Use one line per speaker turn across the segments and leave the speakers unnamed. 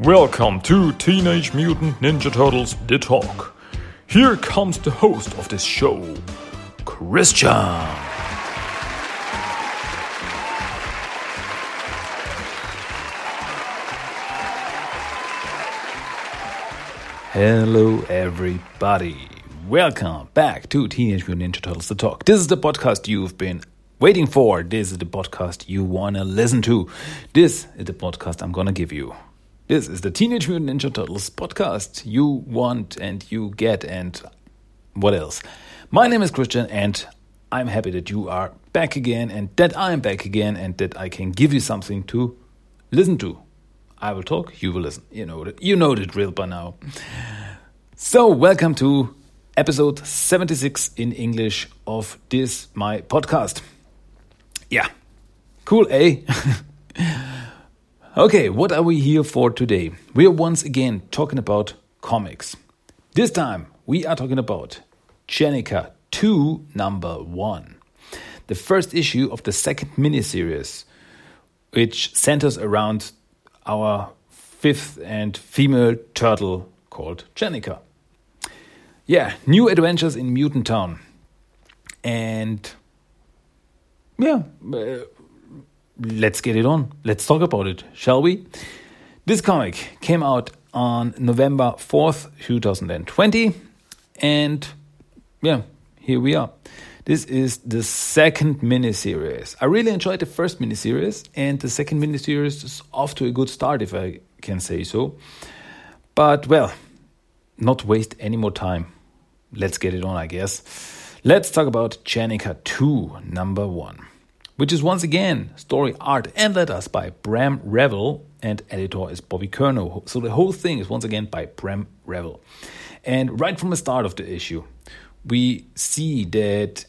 Welcome to Teenage Mutant Ninja Turtles The Talk. Here comes the host of this show, Christian.
Hello, everybody. Welcome back to Teenage Mutant Ninja Turtles The Talk. This is the podcast you've been waiting for. This is the podcast you want to listen to. This is the podcast I'm going to give you. This is the Teenage Mutant Ninja Turtles podcast you want and you get, and what else? My name is Christian, and I'm happy that you are back again, and that I'm back again, and that I can give you something to listen to. I will talk, you will listen. You know it. You know the drill by now. So, welcome to episode 76 in English of this my podcast. Yeah, cool, eh? okay, what are we here for today? We are once again talking about comics. This time we are talking about Jennika 2 number 1, the first issue of the second miniseries, which centers around our fifth and female turtle called Jennika. Yeah, new adventures in Mutant Town. And yeah, uh, let's get it on. Let's talk about it, shall we? This comic came out on November 4th, 2020. And yeah, here we are. This is the second miniseries. I really enjoyed the first miniseries, and the second miniseries is off to a good start, if I can say so. But well, not waste any more time. Let's get it on, I guess. Let's talk about Jennika 2, number 1, which is once again story, art, and letters by Brahm Revel, and editor is Bobby Curnow. So the whole thing is once again by Brahm Revel. And right from the start of the issue, we see that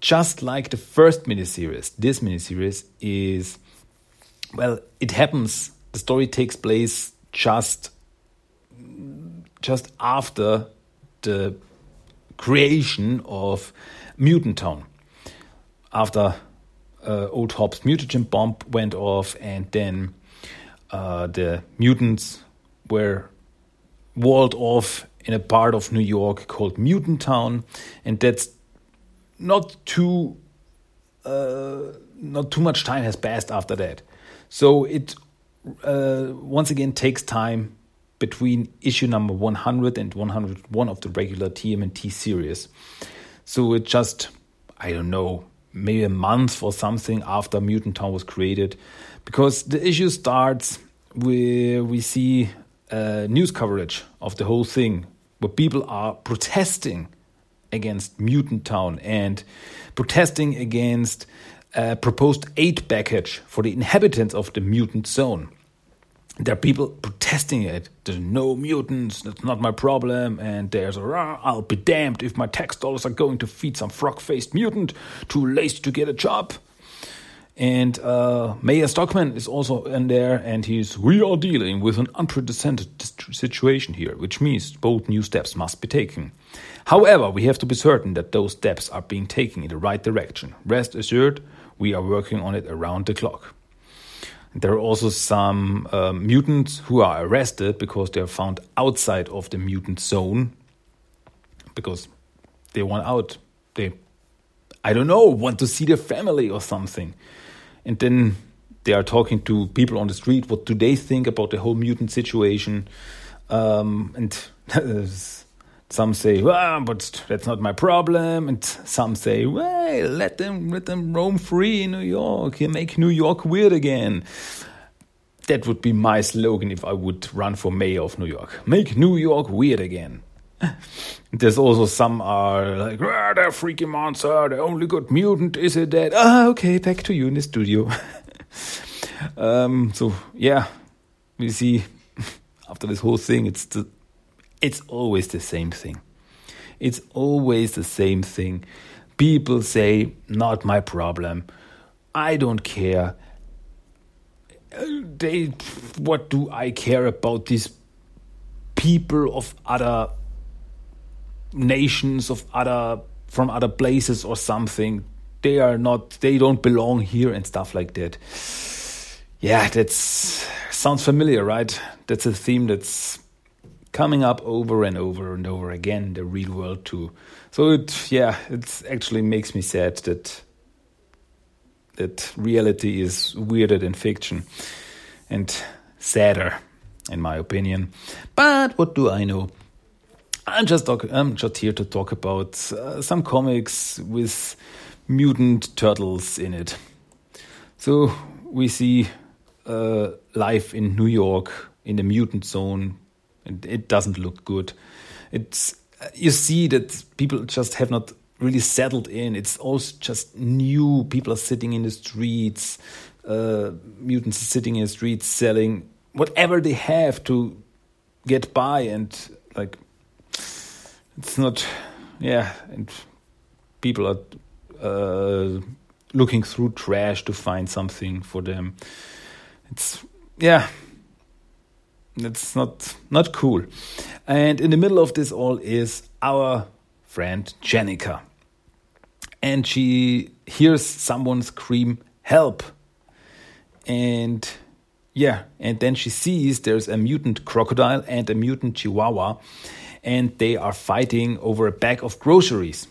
just like the first miniseries, this miniseries is, well, it happens, the story takes place just just after the creation of Mutant Town. After uh, Old Hob's mutagen bomb went off, and then uh, the mutants were walled off in a part of New York called Mutant Town, and that's not too uh, not too much time has passed after that. So it uh, once again takes time between issue number 100 and 101 of the regular TMNT series. So it just, I don't know, maybe a month or something after Mutant Town was created, because the issue starts where we see uh, news coverage of the whole thing, where people are protesting against Mutant Town and protesting against a proposed aid package for the inhabitants of the mutant zone there are people protesting it. There's no mutants, that's not my problem. And there's I'll be damned if my tax dollars are going to feed some frog faced mutant too lazy to get a job. And uh, Mayor Stockman is also in there, and he's, we are dealing with an unprecedented situation here, which means bold new steps must be taken. However, we have to be certain that those steps are being taken in the right direction. Rest assured, we are working on it around the clock. There are also some uh, mutants who are arrested because they are found outside of the mutant zone because they want out. They, I don't know, want to see their family or something. And then they are talking to people on the street. What do they think about the whole mutant situation? Um, and Some say, well, but that's not my problem. And some say, well, let them, let them roam free in New York make New York weird again. That would be my slogan if I would run for mayor of New York. Make New York weird again. There's also some are like, ah, they're freaky monster, the only good mutant is a that. Ah, okay, back to you in the studio. um, so, yeah, we see after this whole thing, it's the it's always the same thing. It's always the same thing. People say, not my problem. I don't care. They, what do I care about these people of other nations, of other, from other places or something? They are not, they don't belong here and stuff like that. yeah, that sounds familiar, right? That's a theme that's coming up over and over and over again, the real world too. So it, yeah, it actually makes me sad that that reality is weirder than fiction and sadder, in my opinion. But what do I know? I'm just talk, I'm just here to talk about uh, some comics with mutant turtles in it. So we see uh, life in New York in the mutant zone, and it doesn't look good. It's you see that people just have not really settled in. It's also just new. People are sitting in the streets. Uh, mutants are sitting in the streets selling whatever they have to get by, and like it's not, yeah, and people are uh, looking through trash to find something for them. It's yeah, it's not not cool. And in the middle of this all is our friend Jennika. And she hears someone scream, Help! And yeah, and then she sees there's a mutant crocodile and a mutant chihuahua, and they are fighting over a bag of groceries.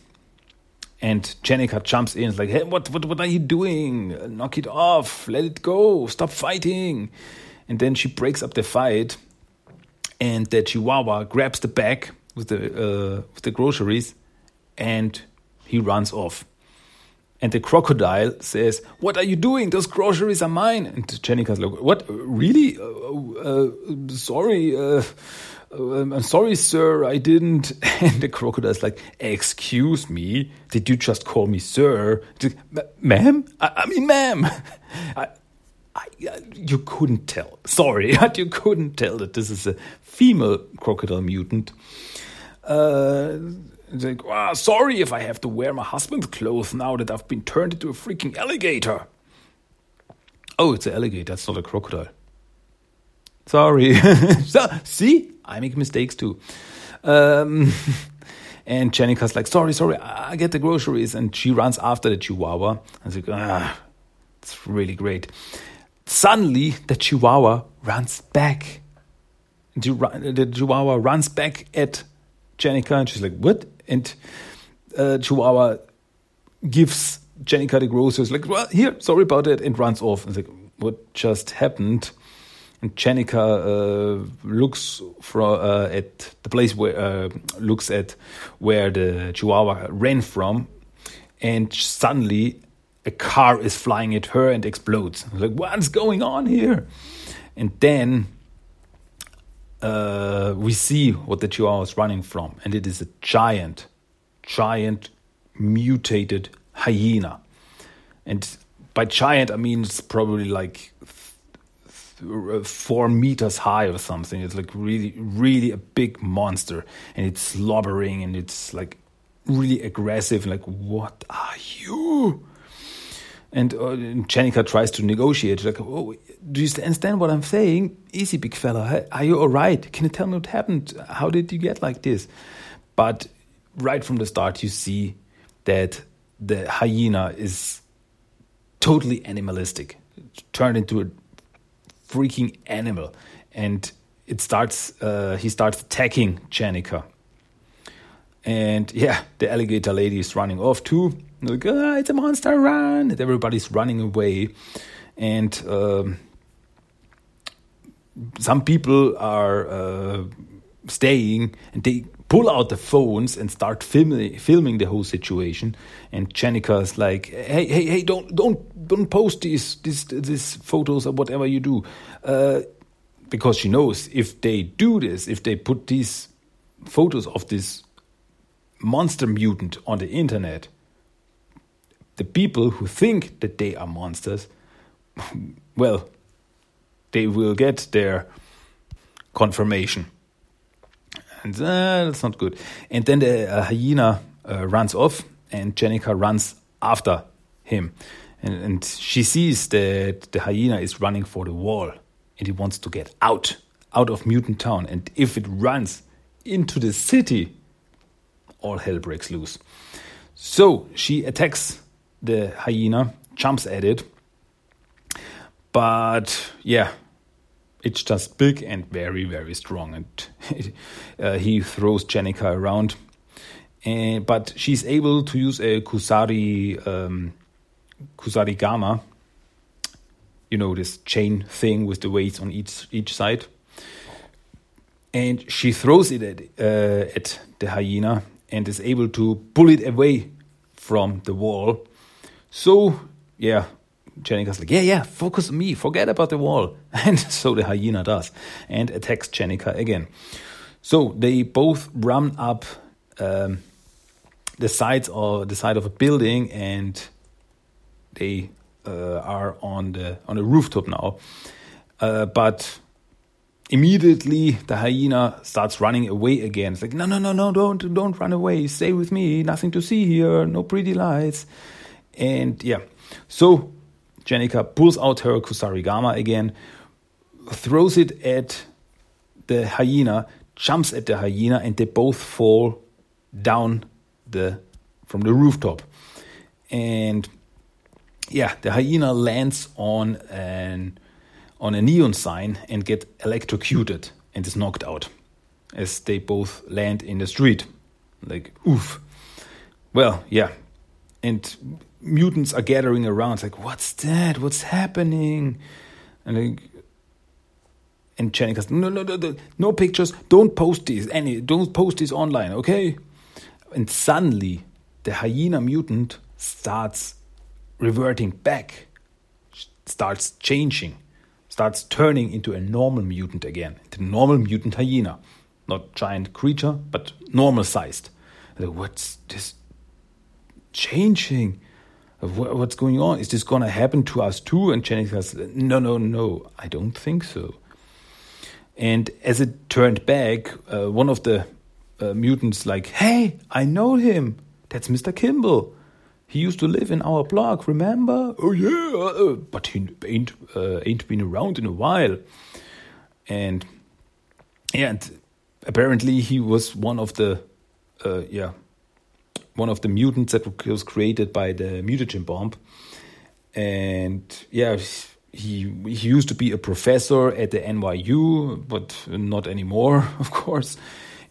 And Jennika jumps in, like, hey, what, what, what are you doing? Knock it off, let it go, stop fighting. And then she breaks up the fight, and the chihuahua grabs the bag with the, uh, with the groceries, and he runs off. And the crocodile says, What are you doing? Those groceries are mine. And Jennika's like, What? Really? Uh, uh, sorry. Uh, I'm uh, sorry, sir, I didn't. And the crocodile's like, Excuse me, did you just call me sir? Ma'am? I, I, mean, ma'am. I, you couldn't tell. Sorry, but you couldn't tell that this is a female crocodile mutant. Uh, like, oh, sorry if I have to wear my husband's clothes now that I've been turned into a freaking alligator. Oh, it's an alligator, it's not a crocodile. Sorry. so, see, I make mistakes too. Um, and Jennika's like, sorry, sorry, I get the groceries. And she runs after the chihuahua. Like, ah, it's really great. Suddenly, the chihuahua runs back. The chihuahua runs back at Jennika, and she's like, what? And uh, Chihuahua gives Jennika the groceries, like, well, here, sorry about it, and runs off. And like, what just happened? And Jennika uh, looks for, uh, at the place where uh, looks at where the Chihuahua ran from, and suddenly a car is flying at her and explodes. Like, what's going on here? And then uh, we see what the Chihuahua is running from, and it is a giant, giant mutated hyena. And by giant, I mean it's probably like four meters high or something. It's like really, really a big monster, and it's slobbering and it's like really aggressive. Like, what are you? And, uh, tries to negotiate. Like, oh, do you understand what I'm saying? Easy, big fella. Are you all right? Can you tell me what happened? How did you get like this? But right from the start, you see that the hyena is totally animalistic, turned into a freaking animal, and it starts. Uh, he starts attacking Jennika, and yeah, the alligator lady is running off too. Like, ah, it's a monster, run! And everybody's running away, and. Um, some people are uh, staying and they pull out the phones and start filming filming the whole situation. And Jennika's like, "Hey, hey, hey! Don't don't don't post these these these photos or whatever you do," uh, because she knows if they do this, if they put these photos of this monster mutant on the internet, the people who think that they are monsters, well, they will get their confirmation. And uh, that's not good. And then the uh, hyena uh, runs off, and Jennika runs after him. And, and she sees that the hyena is running for the wall, and he wants to get out, out of Mutant Town. And if it runs into the city, all hell breaks loose. So she attacks the hyena, jumps at it, but yeah, it's just big and very very strong, and uh, he throws Jennika around. And, but she's able to use a Kusari um, Kusarigama, you know this chain thing with the weights on each each side, and she throws it at uh, at the hyena and is able to pull it away from the wall. So yeah, Jennika's like, yeah, yeah, focus on me, forget about the wall. And so the hyena does and attacks Jennika again. So they both run up um, the sides or the side of a building and they uh, are on the on the rooftop now. Uh, but immediately the hyena starts running away again. It's like, no, no, no, no, don't don't run away. Stay with me. Nothing to see here. No pretty lights. And yeah, so Jennika pulls out her Kusarigama again, throws it at the hyena, jumps at the hyena, and they both fall down the from the rooftop. And yeah, the hyena lands on an on a neon sign and get electrocuted and is knocked out as they both land in the street. Like oof. Well, yeah. And mutants are gathering around. It's like, what's that? What's happening? And like, and Channing goes, no, no, no, no, no pictures. Don't post these. Any, don't post these online, okay? And suddenly, the hyena mutant starts reverting back, starts changing, starts turning into a normal mutant again, the normal mutant hyena, not giant creature, but normal sized. What's this changing? What's going on? Is this going to happen to us too? And Jenny says, no, no, no, I don't think so. And as it turned back, uh, one of the uh, mutants like, hey, I know him. That's Mr. Kimball. He used to live in our block, remember? Oh yeah, uh, but he ain't uh, ain't been around in a while. And yeah, and apparently he was one of the uh, yeah one of the mutants that was created by the mutagen bomb. And yeah, he he used to be a professor at the NYU, but not anymore, of course.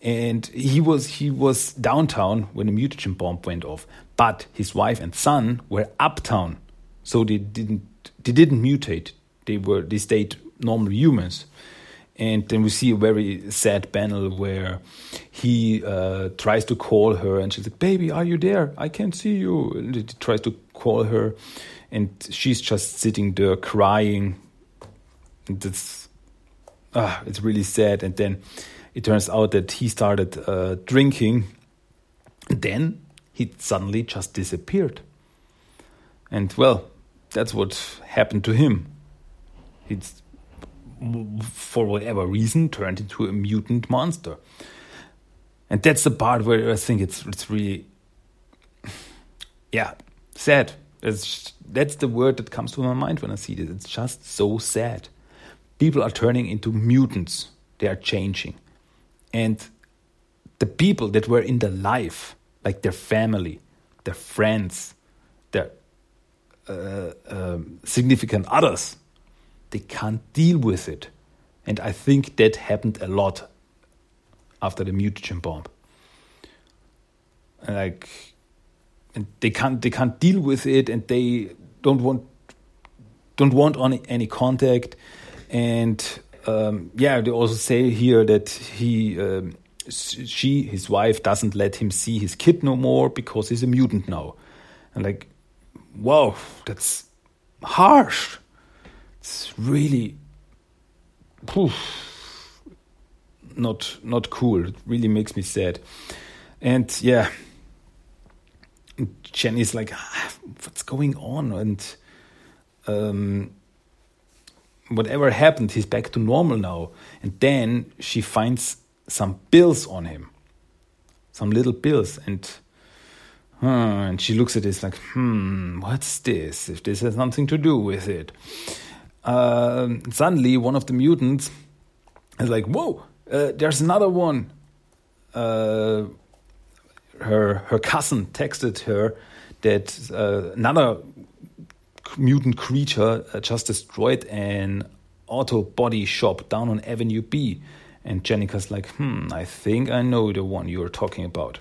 And he was he was downtown when the mutagen bomb went off. But his wife and son were uptown, so they didn't they didn't mutate. They were they stayed normal humans and then we see a very sad panel where he uh, tries to call her and she's like baby are you there? I can't see you. And he tries to call her and she's just sitting there crying. And it's ah, it's really sad. And then it turns out that he started uh, drinking. Then he suddenly just disappeared. And well that's what happened to him. He's for whatever reason, turned into a mutant monster. And that's the part where I think it's it's really, yeah, sad. It's, that's the word that comes to my mind when I see this. It's just so sad. People are turning into mutants. They are changing, and the people that were in their life, like their family, their friends, their uh, um, significant others, they can't deal with it. And I think that happened a lot after the mutagen bomb. Like, and they can't they can't deal with it, and they don't want don't want any, any contact. And um, yeah, they also say here that he. Um, she, his wife, doesn't let him see his kid no more because he's a mutant now. And like, wow, that's harsh it's really not not cool. It really makes me sad. And yeah, Jenny's like, ah, what's going on? And um, whatever happened, he's back to normal now. And then she finds some bills on him, some little bills, and uh, and she looks at this like, hmm, what's this? If this has something to do with it uh, suddenly one of the mutants is like, "Whoa, uh, there's another one." Uh, her her cousin texted her that uh, another mutant creature uh, just destroyed an auto body shop down on Avenue B. And Jennika's like, hmm, I think I know the one you're talking about.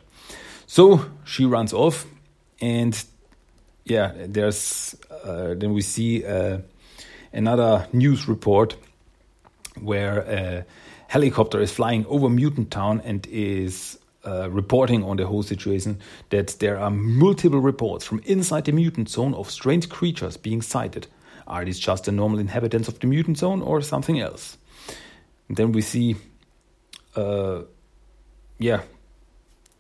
So she runs off, and yeah, there's uh, then we see another news report where a helicopter is flying over Mutant Town and is uh, reporting on the whole situation that there are multiple reports from inside the mutant zone of strange creatures being sighted. Are these just the normal inhabitants of the mutant zone or something else? And then we see, uh, yeah,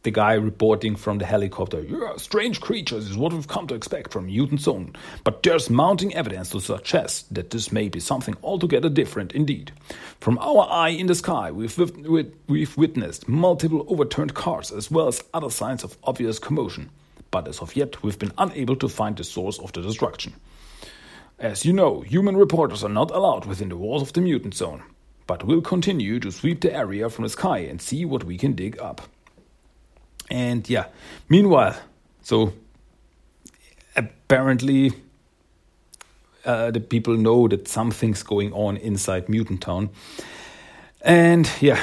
the guy reporting from the helicopter, yeah, strange creatures is what we've come to expect from Mutant Zone, but there's mounting evidence to suggest that this may be something altogether different indeed. From our eye in the sky, we've, we've witnessed multiple overturned cars as well as other signs of obvious commotion, but as of yet, we've been unable to find the source of the destruction. As you know, human reporters are not allowed within the walls of the Mutant Zone, but we'll continue to sweep the area from the sky and see what we can dig up. And yeah, meanwhile, so apparently uh, the people know that something's going on inside Mutant Town. And yeah,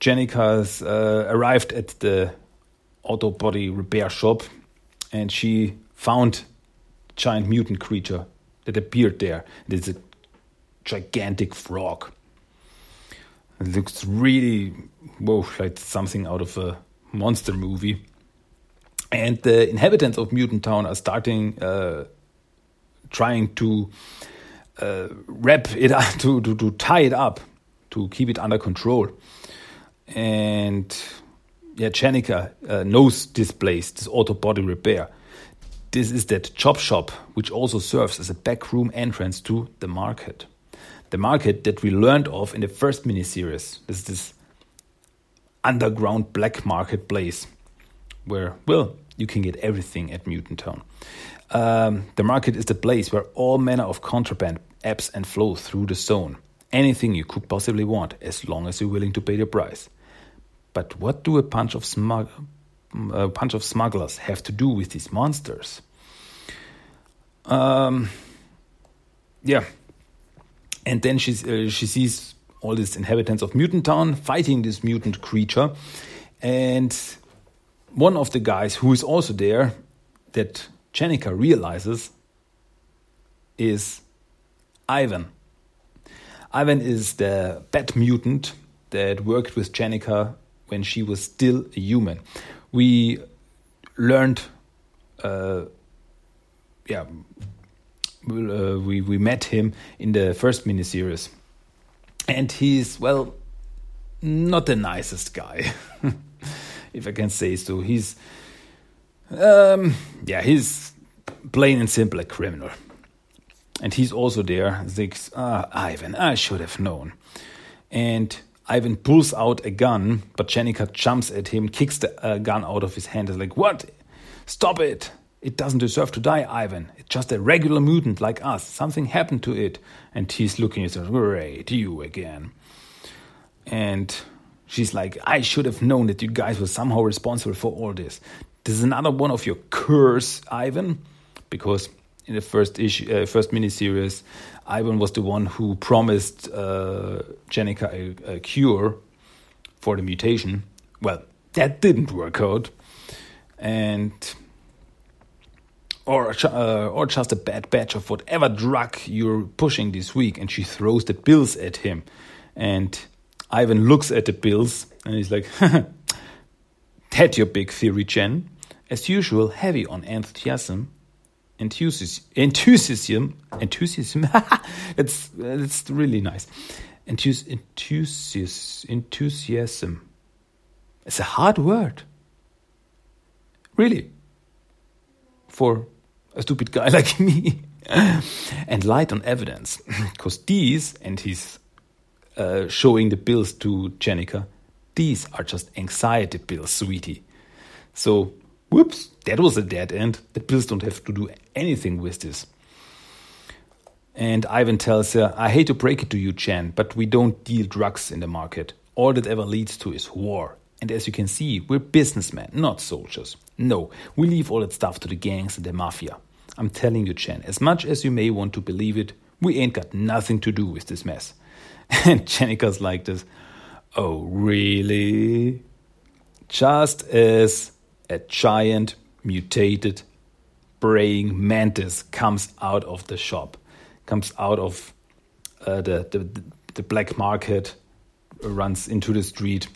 Jennika's uh, arrived at the auto body repair shop and she found giant mutant creature that appeared there. It's a gigantic frog. It looks really, whoa, like something out of a monster movie. And the inhabitants of Mutant Town are starting uh, trying to uh, wrap it up, to, to, to tie it up, to keep it under control. And yeah, Jennika uh, knows this place, this auto body repair. This is that chop shop, which also serves as a backroom entrance to the market. The market that we learned of in the first miniseries. This is this underground black marketplace where, well, you can get everything at Mutant Town. Um, the market is the place where all manner of contraband ebbs and flows through the zone. Anything you could possibly want, as long as you're willing to pay the price. But what do a bunch of a bunch of smugglers have to do with these monsters? Um, yeah, and then she uh, she sees all these inhabitants of Mutant Town fighting this mutant creature. And one of the guys who is also there that Jennika realizes is Ivan. Ivan is the bat mutant that worked with Jennika when she was still a human. We learned, uh, yeah, uh, we, we met him in the first miniseries and he's well not the nicest guy if i can say so. He's um, yeah he's plain and simple a criminal. And he's also there thinks ah ivan i should have known. And ivan pulls out a gun but jennika jumps at him kicks the uh, gun out of his hand is like what? Stop it it doesn't deserve to die, Ivan. It's just a regular mutant like us. Something happened to it. And he's looking at her, great, you again. And she's like, I should have known that you guys were somehow responsible for all this. This is another one of your curse, Ivan. Because in the first issue, uh, first miniseries, Ivan was the one who promised uh, Jennika a, a cure for the mutation. Well, that didn't work out. And or uh, or just a bad batch of whatever drug you're pushing this week and she throws the pills at him. And Ivan looks at the pills and he's like that your big theory Jen. As usual heavy on enthusiasm enthusiasm enthusiasm enthusiasm. It's it's really nice. Enthusiasm enthusiasm. It's a hard word. Really for a stupid guy like me. and light on evidence. Because these, and he's uh, showing the bills to Jennika, these are just anxiety pills, sweetie. So, whoops, that was a dead end. The pills don't have to do anything with this. And Ivan tells her, I hate to break it to you, Jen, but we don't deal drugs in the market. All that ever leads to is war. And as you can see, we're businessmen, not soldiers. No, we leave all that stuff to the gangs and the mafia. I'm telling you, Jen, as much as you may want to believe it, we ain't got nothing to do with this mess. And Jennika's like this, oh, really? Just as a giant mutated praying mantis comes out of the shop, comes out of uh, the, the, the black market, runs into the street.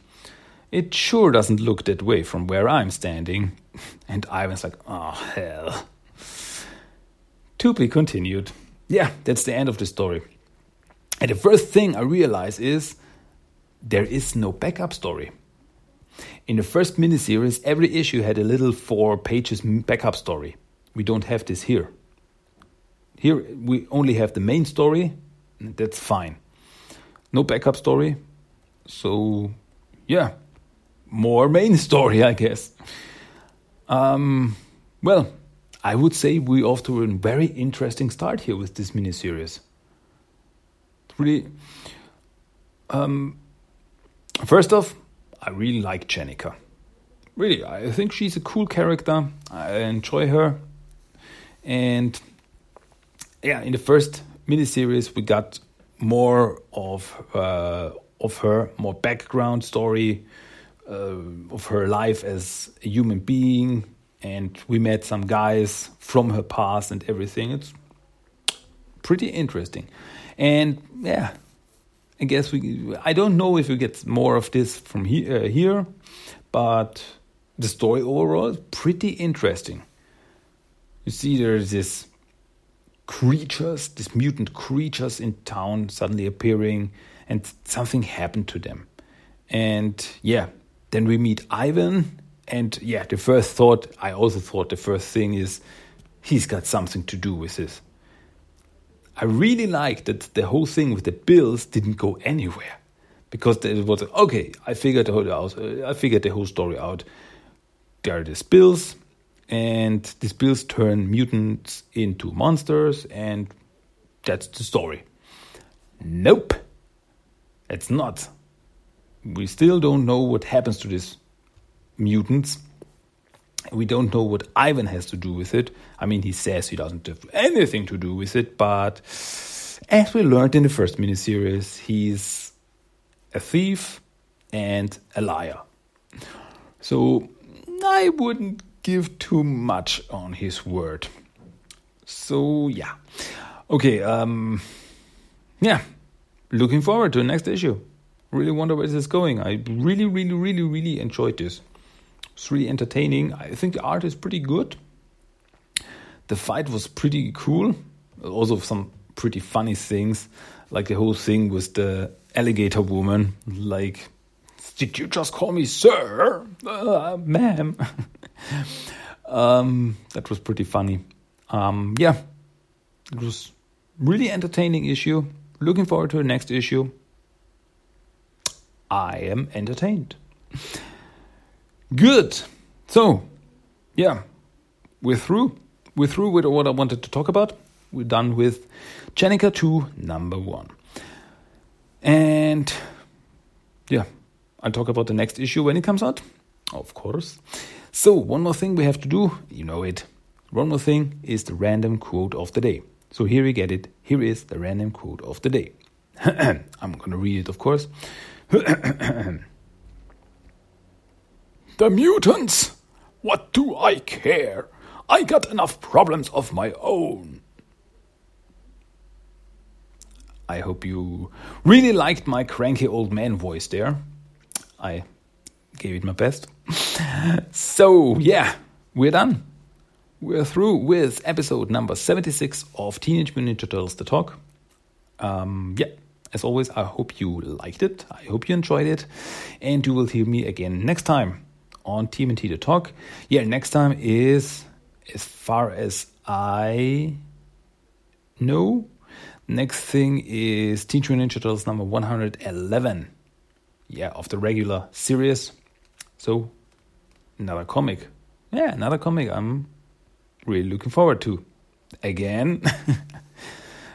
It sure doesn't look that way from where I'm standing. And Ivan's like, oh, hell. Be continued. Yeah, that's the end of the story. And the first thing I realize is there is no backup story. In the first miniseries, every issue had a little four pages backup story. We don't have this here. Here we only have the main story, that's fine. No backup story. So, yeah, more main story, I guess. Um, well, I would say we're off to a very interesting start here with this miniseries. Really, um, first off, I really like Jennika. Really, I think she's a cool character. I enjoy her, and yeah, in the first miniseries we got more of uh, of her, more background story uh, of her life as a human being, and we met some guys from her past and everything. It's pretty interesting, and yeah, I guess we. I don't know if we get more of this from here, uh, here, but the story overall is pretty interesting. You see, there's this creatures, these mutant creatures in town suddenly appearing, and something happened to them. And yeah, then we meet Ivan, and yeah, the first thought, I also thought the first thing is he's got something to do with this. I really like that the whole thing with the bills didn't go anywhere because it was okay. I figured the whole out. I figured the whole story out. There are these bills, and these bills turn mutants into monsters, and that's the story. Nope, it's not. We still don't know what happens to these mutants. We don't know what Ivan has to do with it. I mean, he says he doesn't have anything to do with it, but as we learned in the first miniseries, he's a thief and a liar. So I wouldn't give too much on his word. So yeah. Okay, um yeah. Looking forward to the next issue. Really wonder where this is going. I really, really, really, really enjoyed this. It's really entertaining. I think the art is pretty good. The fight was pretty cool. Also some pretty funny things, like the whole thing with the alligator woman. Like, did you just call me sir, uh, ma'am? um, that was pretty funny. Um, yeah, it was really entertaining issue. Looking forward to the next issue. I am entertained. Good. So, yeah, we're through. We're through with what I wanted to talk about. We're done with Jennika 2, number one. And yeah, I'll talk about the next issue when it comes out, of course. So, one more thing we have to do, you know it. One more thing is the random quote of the day. So, here we get it. Here is the random quote of the day. I'm going to read it, of course. the mutants? What do I care? I got enough problems of my own. I hope you really liked my cranky old man voice there. I gave it my best. so, yeah, we're done. We're through with episode number 76 of Teenage Mutant Ninja Turtles The Talk. Um, yeah, as always, I hope you liked it. I hope you enjoyed it. And you will hear me again next time on TMNT The Talk. Yeah, next time is, as far as I know, next thing is Mutant Ninja Turtles number 111. Yeah, of the regular series. So, another comic. Yeah, another comic I'm really looking forward to. Again.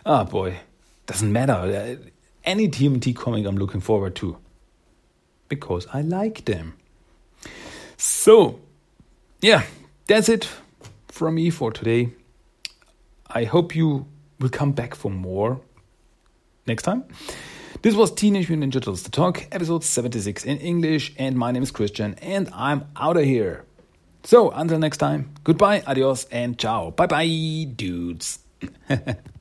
oh boy, doesn't matter any TMT comic I'm looking forward to because I like them. So, yeah, that's it from me for today. I hope you will come back for more next time. This was Teenage Mutant Ninja Turtles The Talk, episode 76 in English, and my name is Christian, and I'm out of here. So, until next time, goodbye, adios, and ciao. Bye bye, dudes.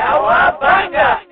Cowabunga!